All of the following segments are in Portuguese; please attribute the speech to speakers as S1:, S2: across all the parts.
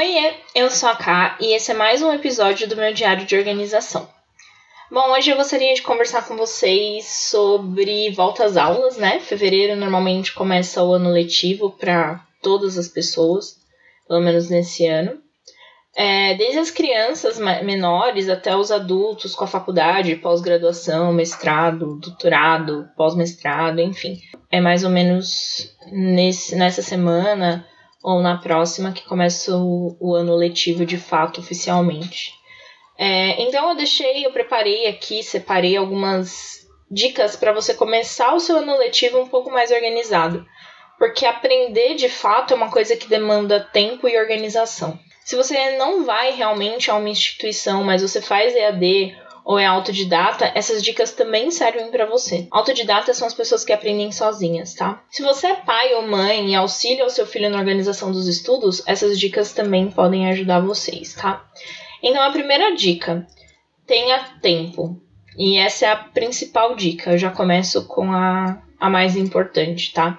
S1: Oiê, eu sou a Ká e esse é mais um episódio do meu diário de organização. Bom, hoje eu gostaria de conversar com vocês sobre volta às aulas, né? Fevereiro normalmente começa o ano letivo para todas as pessoas, pelo menos nesse ano. É, desde as crianças menores até os adultos com a faculdade, pós-graduação, mestrado, doutorado, pós-mestrado, enfim. É mais ou menos nesse, nessa semana ou na próxima que começa o, o ano letivo de fato oficialmente. É, então eu deixei, eu preparei aqui, separei algumas dicas para você começar o seu ano letivo um pouco mais organizado, porque aprender de fato é uma coisa que demanda tempo e organização. Se você não vai realmente a uma instituição, mas você faz EAD ou é autodidata, essas dicas também servem para você. Autodidatas são as pessoas que aprendem sozinhas, tá? Se você é pai ou mãe e auxilia o seu filho na organização dos estudos, essas dicas também podem ajudar vocês, tá? Então a primeira dica, tenha tempo. E essa é a principal dica. Eu já começo com a, a mais importante, tá?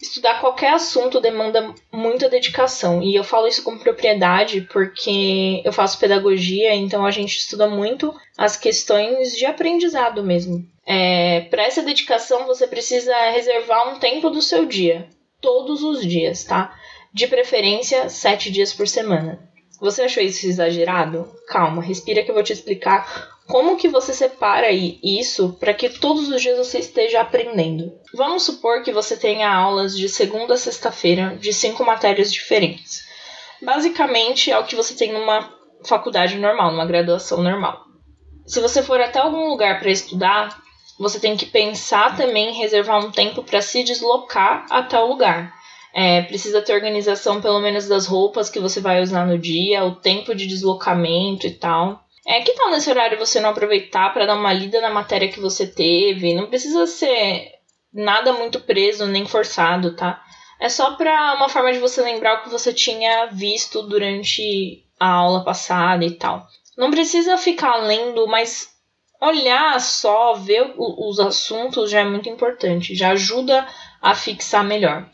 S1: Estudar qualquer assunto demanda muita dedicação. E eu falo isso com propriedade porque eu faço pedagogia, então a gente estuda muito as questões de aprendizado mesmo. É, Para essa dedicação, você precisa reservar um tempo do seu dia, todos os dias, tá? De preferência, sete dias por semana. Você achou isso exagerado? Calma, respira que eu vou te explicar como que você separa isso para que todos os dias você esteja aprendendo. Vamos supor que você tenha aulas de segunda a sexta-feira de cinco matérias diferentes. Basicamente é o que você tem numa faculdade normal, numa graduação normal. Se você for até algum lugar para estudar, você tem que pensar também em reservar um tempo para se deslocar até o lugar. É, precisa ter organização pelo menos das roupas que você vai usar no dia, o tempo de deslocamento e tal. É, que tal nesse horário você não aproveitar para dar uma lida na matéria que você teve? Não precisa ser nada muito preso nem forçado, tá? É só para uma forma de você lembrar o que você tinha visto durante a aula passada e tal. Não precisa ficar lendo, mas olhar só, ver os assuntos já é muito importante, já ajuda a fixar melhor.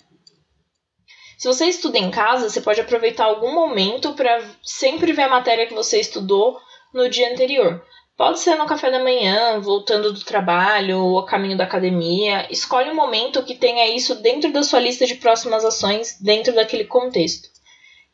S1: Se você estuda em casa, você pode aproveitar algum momento para sempre ver a matéria que você estudou no dia anterior. Pode ser no café da manhã, voltando do trabalho ou a caminho da academia. Escolhe um momento que tenha isso dentro da sua lista de próximas ações, dentro daquele contexto.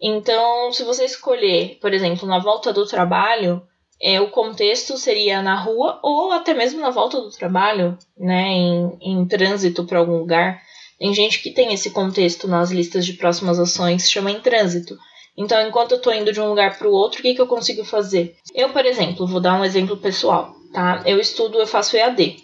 S1: Então, se você escolher, por exemplo, na volta do trabalho, é, o contexto seria na rua ou até mesmo na volta do trabalho, né, em, em trânsito para algum lugar. Tem gente que tem esse contexto nas listas de próximas ações, chama em trânsito. Então, enquanto eu estou indo de um lugar para o outro, o que, que eu consigo fazer? Eu, por exemplo, vou dar um exemplo pessoal, tá? Eu estudo, eu faço EAD,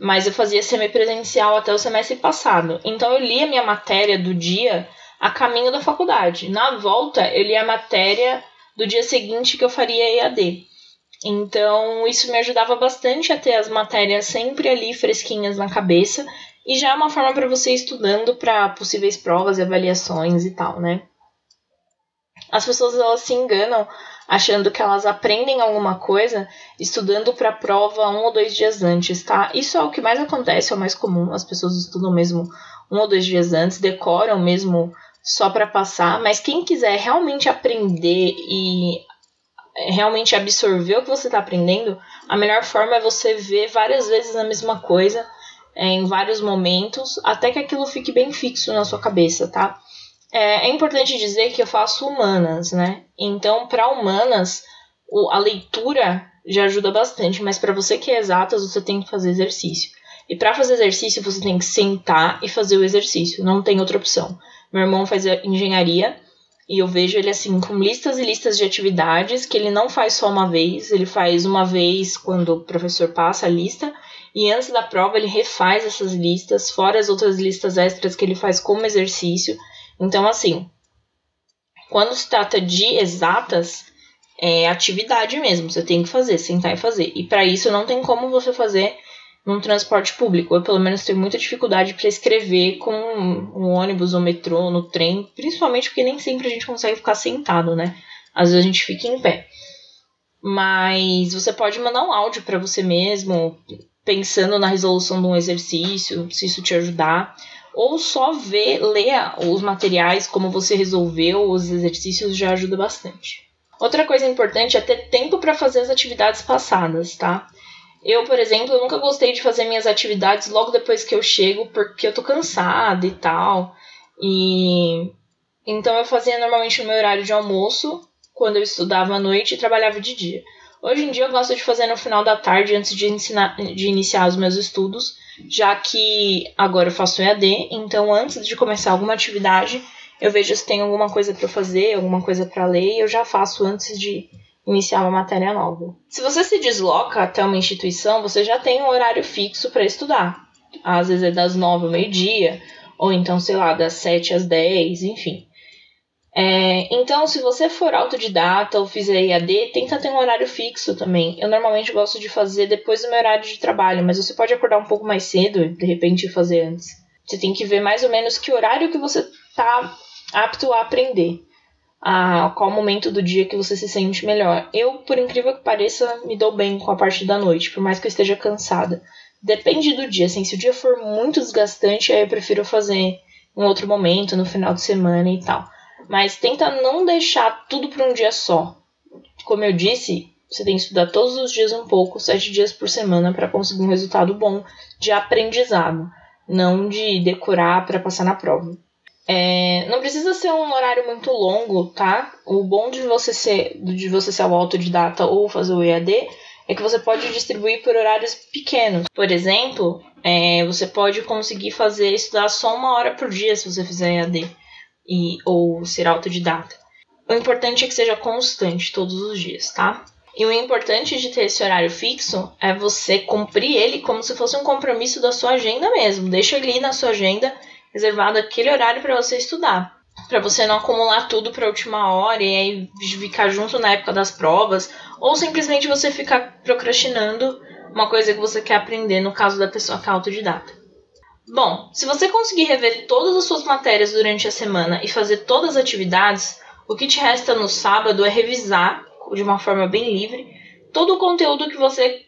S1: mas eu fazia semipresencial até o semestre passado. Então, eu li a minha matéria do dia a caminho da faculdade. Na volta, eu li a matéria do dia seguinte que eu faria EAD. Então, isso me ajudava bastante a ter as matérias sempre ali fresquinhas na cabeça e já é uma forma para você ir estudando para possíveis provas e avaliações e tal, né? As pessoas elas se enganam achando que elas aprendem alguma coisa estudando para a prova um ou dois dias antes, tá? Isso é o que mais acontece, é o mais comum. As pessoas estudam mesmo um ou dois dias antes, decoram mesmo só para passar, mas quem quiser realmente aprender e realmente absorver o que você está aprendendo, a melhor forma é você ver várias vezes a mesma coisa é, em vários momentos, até que aquilo fique bem fixo na sua cabeça, tá? É, é importante dizer que eu faço humanas, né? Então, para humanas, o, a leitura já ajuda bastante, mas para você que é exatas, você tem que fazer exercício. E para fazer exercício, você tem que sentar e fazer o exercício, não tem outra opção. Meu irmão faz engenharia e eu vejo ele assim com listas e listas de atividades que ele não faz só uma vez, ele faz uma vez quando o professor passa a lista e antes da prova ele refaz essas listas, fora as outras listas extras que ele faz como exercício. Então, assim, quando se trata de exatas, é atividade mesmo, você tem que fazer, sentar e fazer. E para isso não tem como você fazer num transporte público. Eu, pelo menos, tenho muita dificuldade para escrever com um ônibus, ou metrô, no trem, principalmente porque nem sempre a gente consegue ficar sentado, né? Às vezes a gente fica em pé. Mas você pode mandar um áudio para você mesmo, pensando na resolução de um exercício, se isso te ajudar, ou só ver, ler os materiais, como você resolveu os exercícios já ajuda bastante. Outra coisa importante é ter tempo para fazer as atividades passadas, tá? Eu, por exemplo, nunca gostei de fazer minhas atividades logo depois que eu chego, porque eu tô cansada e tal. E então eu fazia normalmente no meu horário de almoço, quando eu estudava à noite e trabalhava de dia. Hoje em dia eu gosto de fazer no final da tarde antes de, ensinar, de iniciar os meus estudos, já que agora eu faço EAD, então antes de começar alguma atividade, eu vejo se tem alguma coisa para fazer, alguma coisa para ler, e eu já faço antes de iniciar uma matéria nova. Se você se desloca até uma instituição, você já tem um horário fixo para estudar. Às vezes é das 9 ao meio-dia, ou então, sei lá, das 7 às 10, enfim. É, então, se você for autodidata ou fizer IAD, tenta ter um horário fixo também. Eu normalmente gosto de fazer depois do meu horário de trabalho, mas você pode acordar um pouco mais cedo e de repente fazer antes. Você tem que ver mais ou menos que horário que você está apto a aprender a qual momento do dia que você se sente melhor. Eu, por incrível que pareça, me dou bem com a parte da noite, por mais que eu esteja cansada. Depende do dia, assim, se o dia for muito desgastante, aí eu prefiro fazer em outro momento, no final de semana e tal. Mas tenta não deixar tudo para um dia só. Como eu disse, você tem que estudar todos os dias um pouco, sete dias por semana, para conseguir um resultado bom de aprendizado, não de decorar para passar na prova. É, não precisa ser um horário muito longo, tá? O bom de você ser de você ser autodidata ou fazer o EAD é que você pode distribuir por horários pequenos. Por exemplo, é, você pode conseguir fazer estudar só uma hora por dia se você fizer EAD e, ou ser autodidata. O importante é que seja constante todos os dias, tá? E o importante de ter esse horário fixo é você cumprir ele como se fosse um compromisso da sua agenda mesmo. Deixa ele na sua agenda reservado aquele horário para você estudar. Para você não acumular tudo para a última hora e aí ficar junto na época das provas, ou simplesmente você ficar procrastinando uma coisa que você quer aprender, no caso da pessoa que é autodidata. Bom, se você conseguir rever todas as suas matérias durante a semana e fazer todas as atividades, o que te resta no sábado é revisar, de uma forma bem livre, todo o conteúdo que você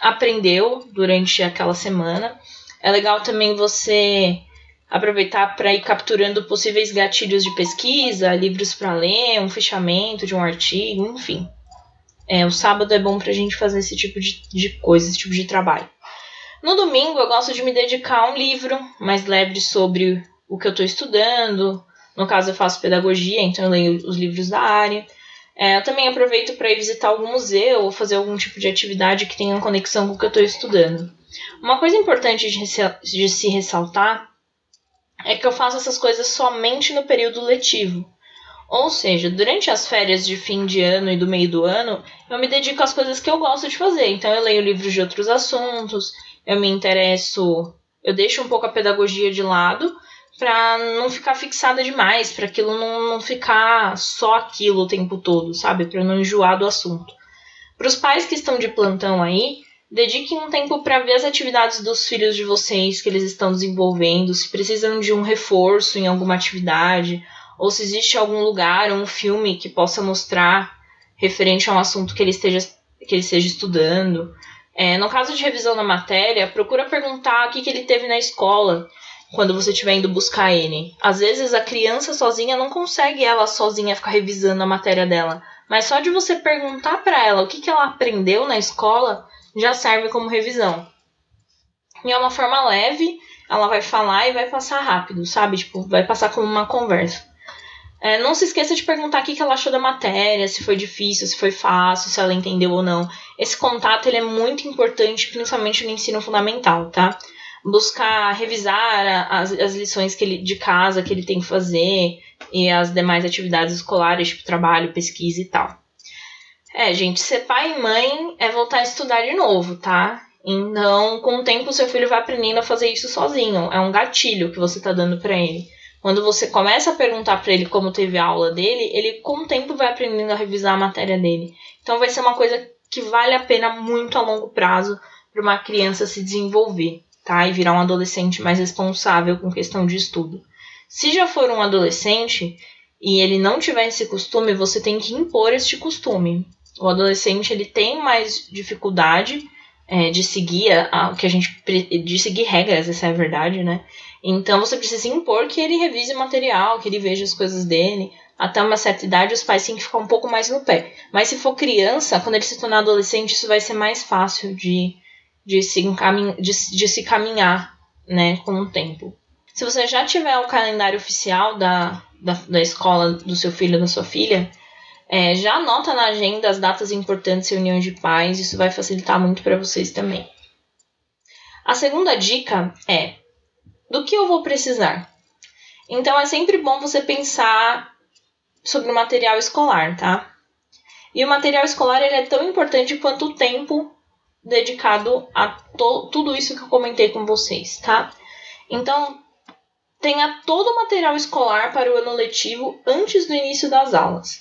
S1: aprendeu durante aquela semana. É legal também você aproveitar para ir capturando possíveis gatilhos de pesquisa, livros para ler, um fechamento de um artigo, enfim. É, o sábado é bom para a gente fazer esse tipo de, de coisa, esse tipo de trabalho. No domingo, eu gosto de me dedicar a um livro mais leve sobre o que eu estou estudando. No caso, eu faço pedagogia, então eu leio os livros da área. É, eu também aproveito para ir visitar algum museu ou fazer algum tipo de atividade que tenha conexão com o que eu estou estudando. Uma coisa importante de, de se ressaltar é que eu faço essas coisas somente no período letivo. Ou seja, durante as férias de fim de ano e do meio do ano, eu me dedico às coisas que eu gosto de fazer. Então, eu leio livros de outros assuntos, eu me interesso, eu deixo um pouco a pedagogia de lado para não ficar fixada demais, para aquilo não, não ficar só aquilo o tempo todo, sabe? Para não enjoar do assunto. Para os pais que estão de plantão aí, Dediquem um tempo para ver as atividades dos filhos de vocês que eles estão desenvolvendo, se precisam de um reforço em alguma atividade, ou se existe algum lugar ou um filme que possa mostrar referente a um assunto que ele esteja, que ele esteja estudando. É, no caso de revisão da matéria, procura perguntar o que, que ele teve na escola quando você estiver indo buscar ele. Às vezes a criança sozinha não consegue ela sozinha ficar revisando a matéria dela, mas só de você perguntar para ela o que, que ela aprendeu na escola já serve como revisão. E é uma forma leve, ela vai falar e vai passar rápido, sabe? Tipo, vai passar como uma conversa. É, não se esqueça de perguntar o que ela achou da matéria, se foi difícil, se foi fácil, se ela entendeu ou não. Esse contato ele é muito importante, principalmente no ensino fundamental, tá? Buscar revisar as, as lições que ele, de casa que ele tem que fazer e as demais atividades escolares, tipo trabalho, pesquisa e tal. É, gente, ser pai e mãe é voltar a estudar de novo, tá? Então, com o tempo, seu filho vai aprendendo a fazer isso sozinho. É um gatilho que você tá dando para ele. Quando você começa a perguntar para ele como teve a aula dele, ele com o tempo vai aprendendo a revisar a matéria dele. Então, vai ser uma coisa que vale a pena muito a longo prazo para uma criança se desenvolver, tá? E virar um adolescente mais responsável com questão de estudo. Se já for um adolescente e ele não tiver esse costume, você tem que impor este costume o adolescente ele tem mais dificuldade é, de seguir a, que a gente de seguir regras, essa é a verdade, né? Então você precisa impor que ele revise o material, que ele veja as coisas dele. Até uma certa idade, os pais têm que ficar um pouco mais no pé. Mas se for criança, quando ele se tornar adolescente, isso vai ser mais fácil de, de, se, encamin de, de se caminhar né, com o tempo. Se você já tiver o calendário oficial da, da, da escola do seu filho ou da sua filha, é, já anota na agenda as datas importantes e reuniões de pais, isso vai facilitar muito para vocês também. A segunda dica é: do que eu vou precisar? Então é sempre bom você pensar sobre o material escolar, tá? E o material escolar ele é tão importante quanto o tempo dedicado a tudo isso que eu comentei com vocês, tá? Então, tenha todo o material escolar para o ano letivo antes do início das aulas.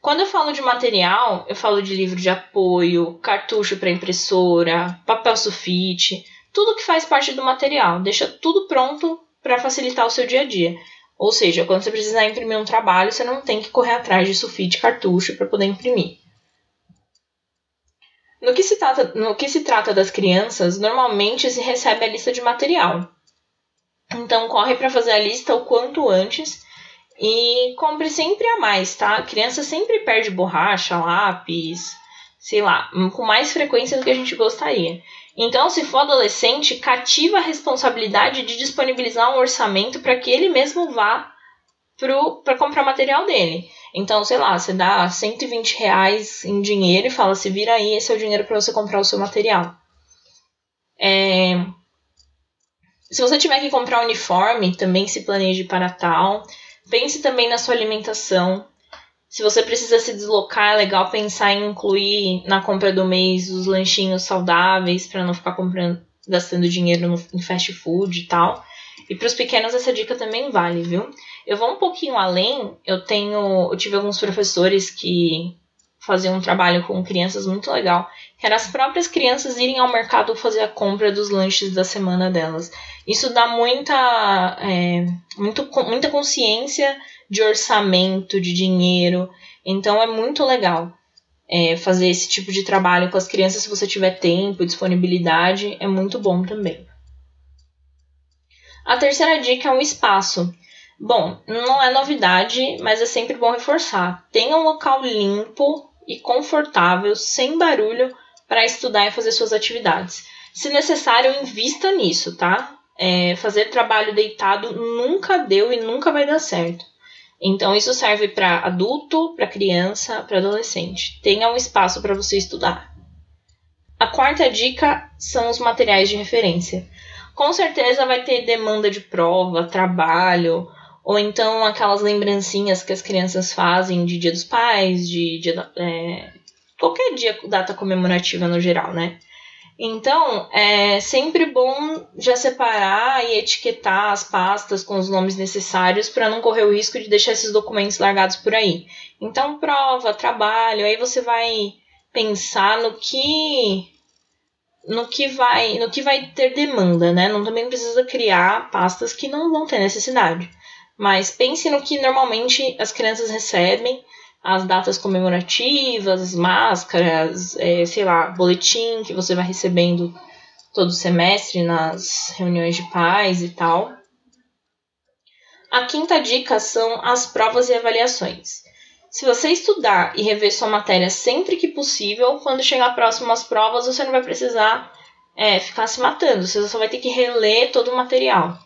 S1: Quando eu falo de material, eu falo de livro de apoio, cartucho para impressora, papel sulfite, tudo que faz parte do material. Deixa tudo pronto para facilitar o seu dia a dia. Ou seja, quando você precisar imprimir um trabalho, você não tem que correr atrás de sulfite cartucho para poder imprimir. No que, se trata, no que se trata das crianças, normalmente se recebe a lista de material. Então corre para fazer a lista o quanto antes e compre sempre a mais, tá? A criança sempre perde borracha, lápis, sei lá, com mais frequência do que a gente gostaria. Então, se for adolescente, cativa a responsabilidade de disponibilizar um orçamento para que ele mesmo vá para comprar material dele. Então, sei lá, você dá 120 reais em dinheiro e fala, se vira aí, esse é o dinheiro para você comprar o seu material. É... Se você tiver que comprar uniforme, também se planeje para tal. Pense também na sua alimentação. Se você precisa se deslocar, é legal pensar em incluir na compra do mês os lanchinhos saudáveis para não ficar comprando, gastando dinheiro no, em fast food e tal. E para os pequenos essa dica também vale, viu? Eu vou um pouquinho além. Eu tenho, eu tive alguns professores que faziam um trabalho com crianças muito legal, que era as próprias crianças irem ao mercado fazer a compra dos lanches da semana delas. Isso dá muita, é, muito, muita consciência de orçamento, de dinheiro. Então é muito legal é, fazer esse tipo de trabalho com as crianças se você tiver tempo e disponibilidade. É muito bom também. A terceira dica é um espaço. Bom, não é novidade, mas é sempre bom reforçar. Tenha um local limpo e confortável, sem barulho, para estudar e fazer suas atividades. Se necessário, invista nisso, tá? é, fazer trabalho deitado nunca deu e nunca vai dar certo. Então, isso serve para adulto, para criança, para adolescente. Tenha um espaço para você estudar. A quarta dica são os materiais de referência. Com certeza vai ter demanda de prova, trabalho, ou então aquelas lembrancinhas que as crianças fazem de Dia dos Pais, de é, qualquer dia, data comemorativa no geral, né? Então, é sempre bom já separar e etiquetar as pastas com os nomes necessários para não correr o risco de deixar esses documentos largados por aí. Então, prova, trabalho, aí você vai pensar no que no que vai no que vai ter demanda, né? Não também precisa criar pastas que não vão ter necessidade. Mas pense no que normalmente as crianças recebem as datas comemorativas, máscaras, é, sei lá, boletim que você vai recebendo todo semestre nas reuniões de pais e tal. A quinta dica são as provas e avaliações. Se você estudar e rever sua matéria sempre que possível, quando chegar próximo às provas, você não vai precisar é, ficar se matando, você só vai ter que reler todo o material.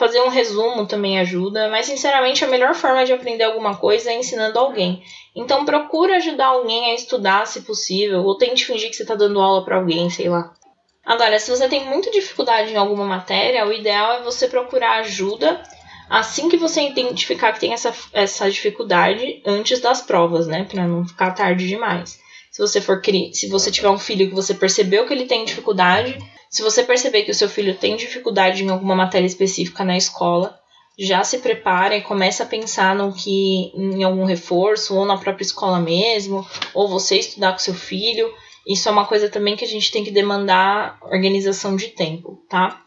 S1: Fazer um resumo também ajuda, mas sinceramente a melhor forma de aprender alguma coisa é ensinando alguém. Então procura ajudar alguém a estudar se possível, ou tente fingir que você está dando aula para alguém, sei lá. Agora, se você tem muita dificuldade em alguma matéria, o ideal é você procurar ajuda assim que você identificar que tem essa, essa dificuldade antes das provas, né? Para não ficar tarde demais. Se você for se você tiver um filho que você percebeu que ele tem dificuldade, se você perceber que o seu filho tem dificuldade em alguma matéria específica na escola, já se prepara e começa a pensar no que em algum reforço ou na própria escola mesmo, ou você estudar com seu filho. Isso é uma coisa também que a gente tem que demandar organização de tempo, tá?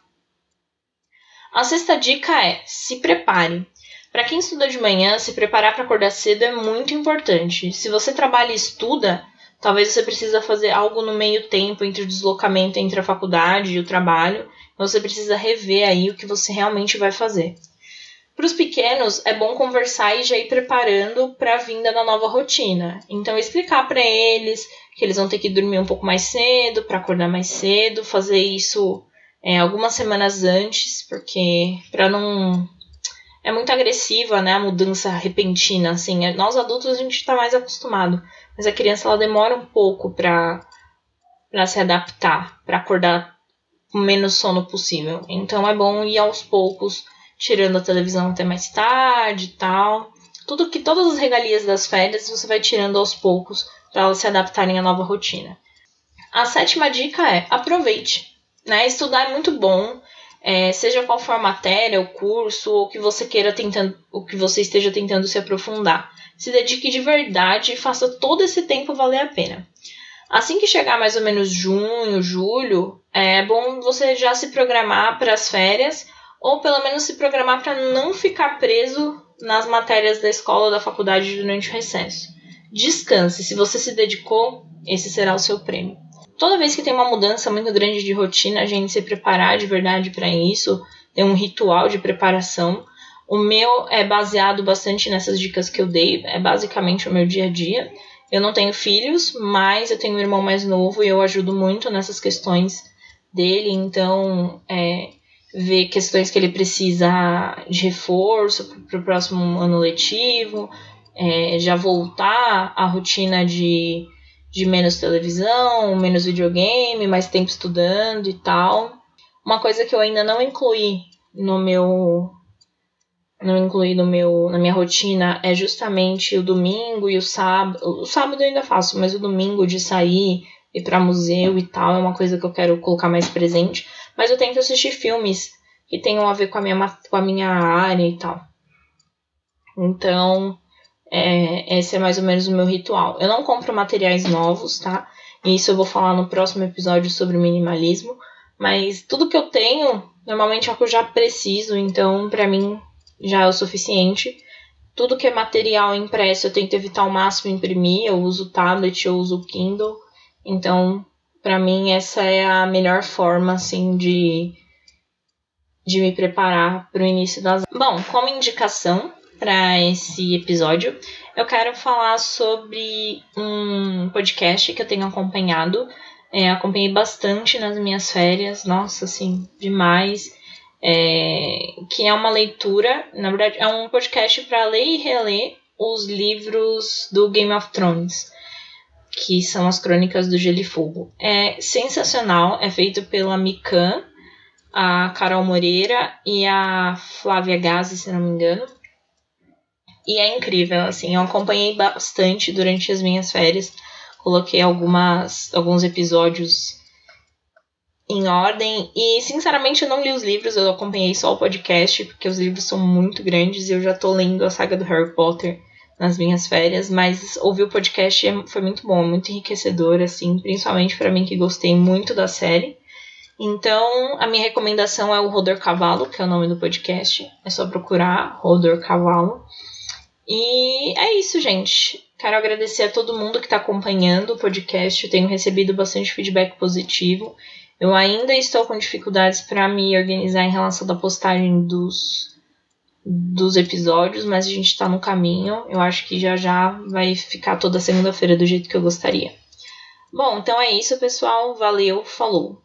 S1: A sexta dica é: se prepare. Para quem estuda de manhã, se preparar para acordar cedo é muito importante. Se você trabalha e estuda, Talvez você precisa fazer algo no meio tempo entre o deslocamento entre a faculdade e o trabalho. Você precisa rever aí o que você realmente vai fazer. Para os pequenos, é bom conversar e já ir preparando para a vinda da nova rotina. Então, explicar para eles que eles vão ter que dormir um pouco mais cedo, para acordar mais cedo, fazer isso é, algumas semanas antes, porque para não. É muito agressiva, né? A mudança repentina, assim. Nós adultos a gente está mais acostumado. Mas a criança ela demora um pouco para para se adaptar, para acordar com menos sono possível. Então é bom ir aos poucos, tirando a televisão até mais tarde e tal. Tudo que todas as regalias das férias você vai tirando aos poucos para elas se adaptarem à nova rotina. A sétima dica é aproveite. Né? Estudar é muito bom, é, seja qual for a matéria, o curso, ou que você queira tentando, o que você esteja tentando se aprofundar se dedique de verdade e faça todo esse tempo valer a pena. Assim que chegar mais ou menos junho, julho, é bom você já se programar para as férias ou pelo menos se programar para não ficar preso nas matérias da escola ou da faculdade durante o recesso. Descanse, se você se dedicou, esse será o seu prêmio. Toda vez que tem uma mudança muito grande de rotina, a gente se preparar de verdade para isso, ter um ritual de preparação o meu é baseado bastante nessas dicas que eu dei, é basicamente o meu dia a dia. Eu não tenho filhos, mas eu tenho um irmão mais novo e eu ajudo muito nessas questões dele, então é, ver questões que ele precisa de reforço para o próximo ano letivo, é, já voltar à rotina de, de menos televisão, menos videogame, mais tempo estudando e tal. Uma coisa que eu ainda não incluí no meu não incluí no meu, na minha rotina é justamente o domingo e o sábado. O sábado eu ainda faço, mas o domingo de sair, ir para museu e tal é uma coisa que eu quero colocar mais presente. Mas eu tento assistir filmes que tenham a ver com a minha, com a minha área e tal. Então, é, esse é mais ou menos o meu ritual. Eu não compro materiais novos, tá? Isso eu vou falar no próximo episódio sobre minimalismo. Mas tudo que eu tenho, normalmente é o que eu já preciso. Então, para mim, já é o suficiente. Tudo que é material impresso eu tento evitar ao máximo imprimir. Eu uso tablet, eu uso Kindle. Então, para mim, essa é a melhor forma, assim, de, de me preparar para o início das. Bom, como indicação para esse episódio, eu quero falar sobre um podcast que eu tenho acompanhado. É, acompanhei bastante nas minhas férias, nossa, assim, demais é, que é uma leitura, na verdade, é um podcast para ler e reler os livros do Game of Thrones, que são as crônicas do Gelo e Fogo. É sensacional, é feito pela Mikan, a Carol Moreira e a Flávia Gazi, se não me engano. E é incrível, assim, eu acompanhei bastante durante as minhas férias, coloquei algumas, alguns episódios em ordem. E, sinceramente, eu não li os livros, eu acompanhei só o podcast, porque os livros são muito grandes e eu já tô lendo a saga do Harry Potter nas minhas férias. Mas ouvir o podcast é, foi muito bom, muito enriquecedor, assim, principalmente para mim que gostei muito da série. Então, a minha recomendação é o Rodor Cavalo, que é o nome do podcast. É só procurar Rodor Cavalo. E é isso, gente. Quero agradecer a todo mundo que está acompanhando o podcast. Eu tenho recebido bastante feedback positivo. Eu ainda estou com dificuldades para me organizar em relação à postagem dos, dos episódios, mas a gente está no caminho. Eu acho que já já vai ficar toda segunda-feira do jeito que eu gostaria. Bom, então é isso, pessoal. Valeu, falou!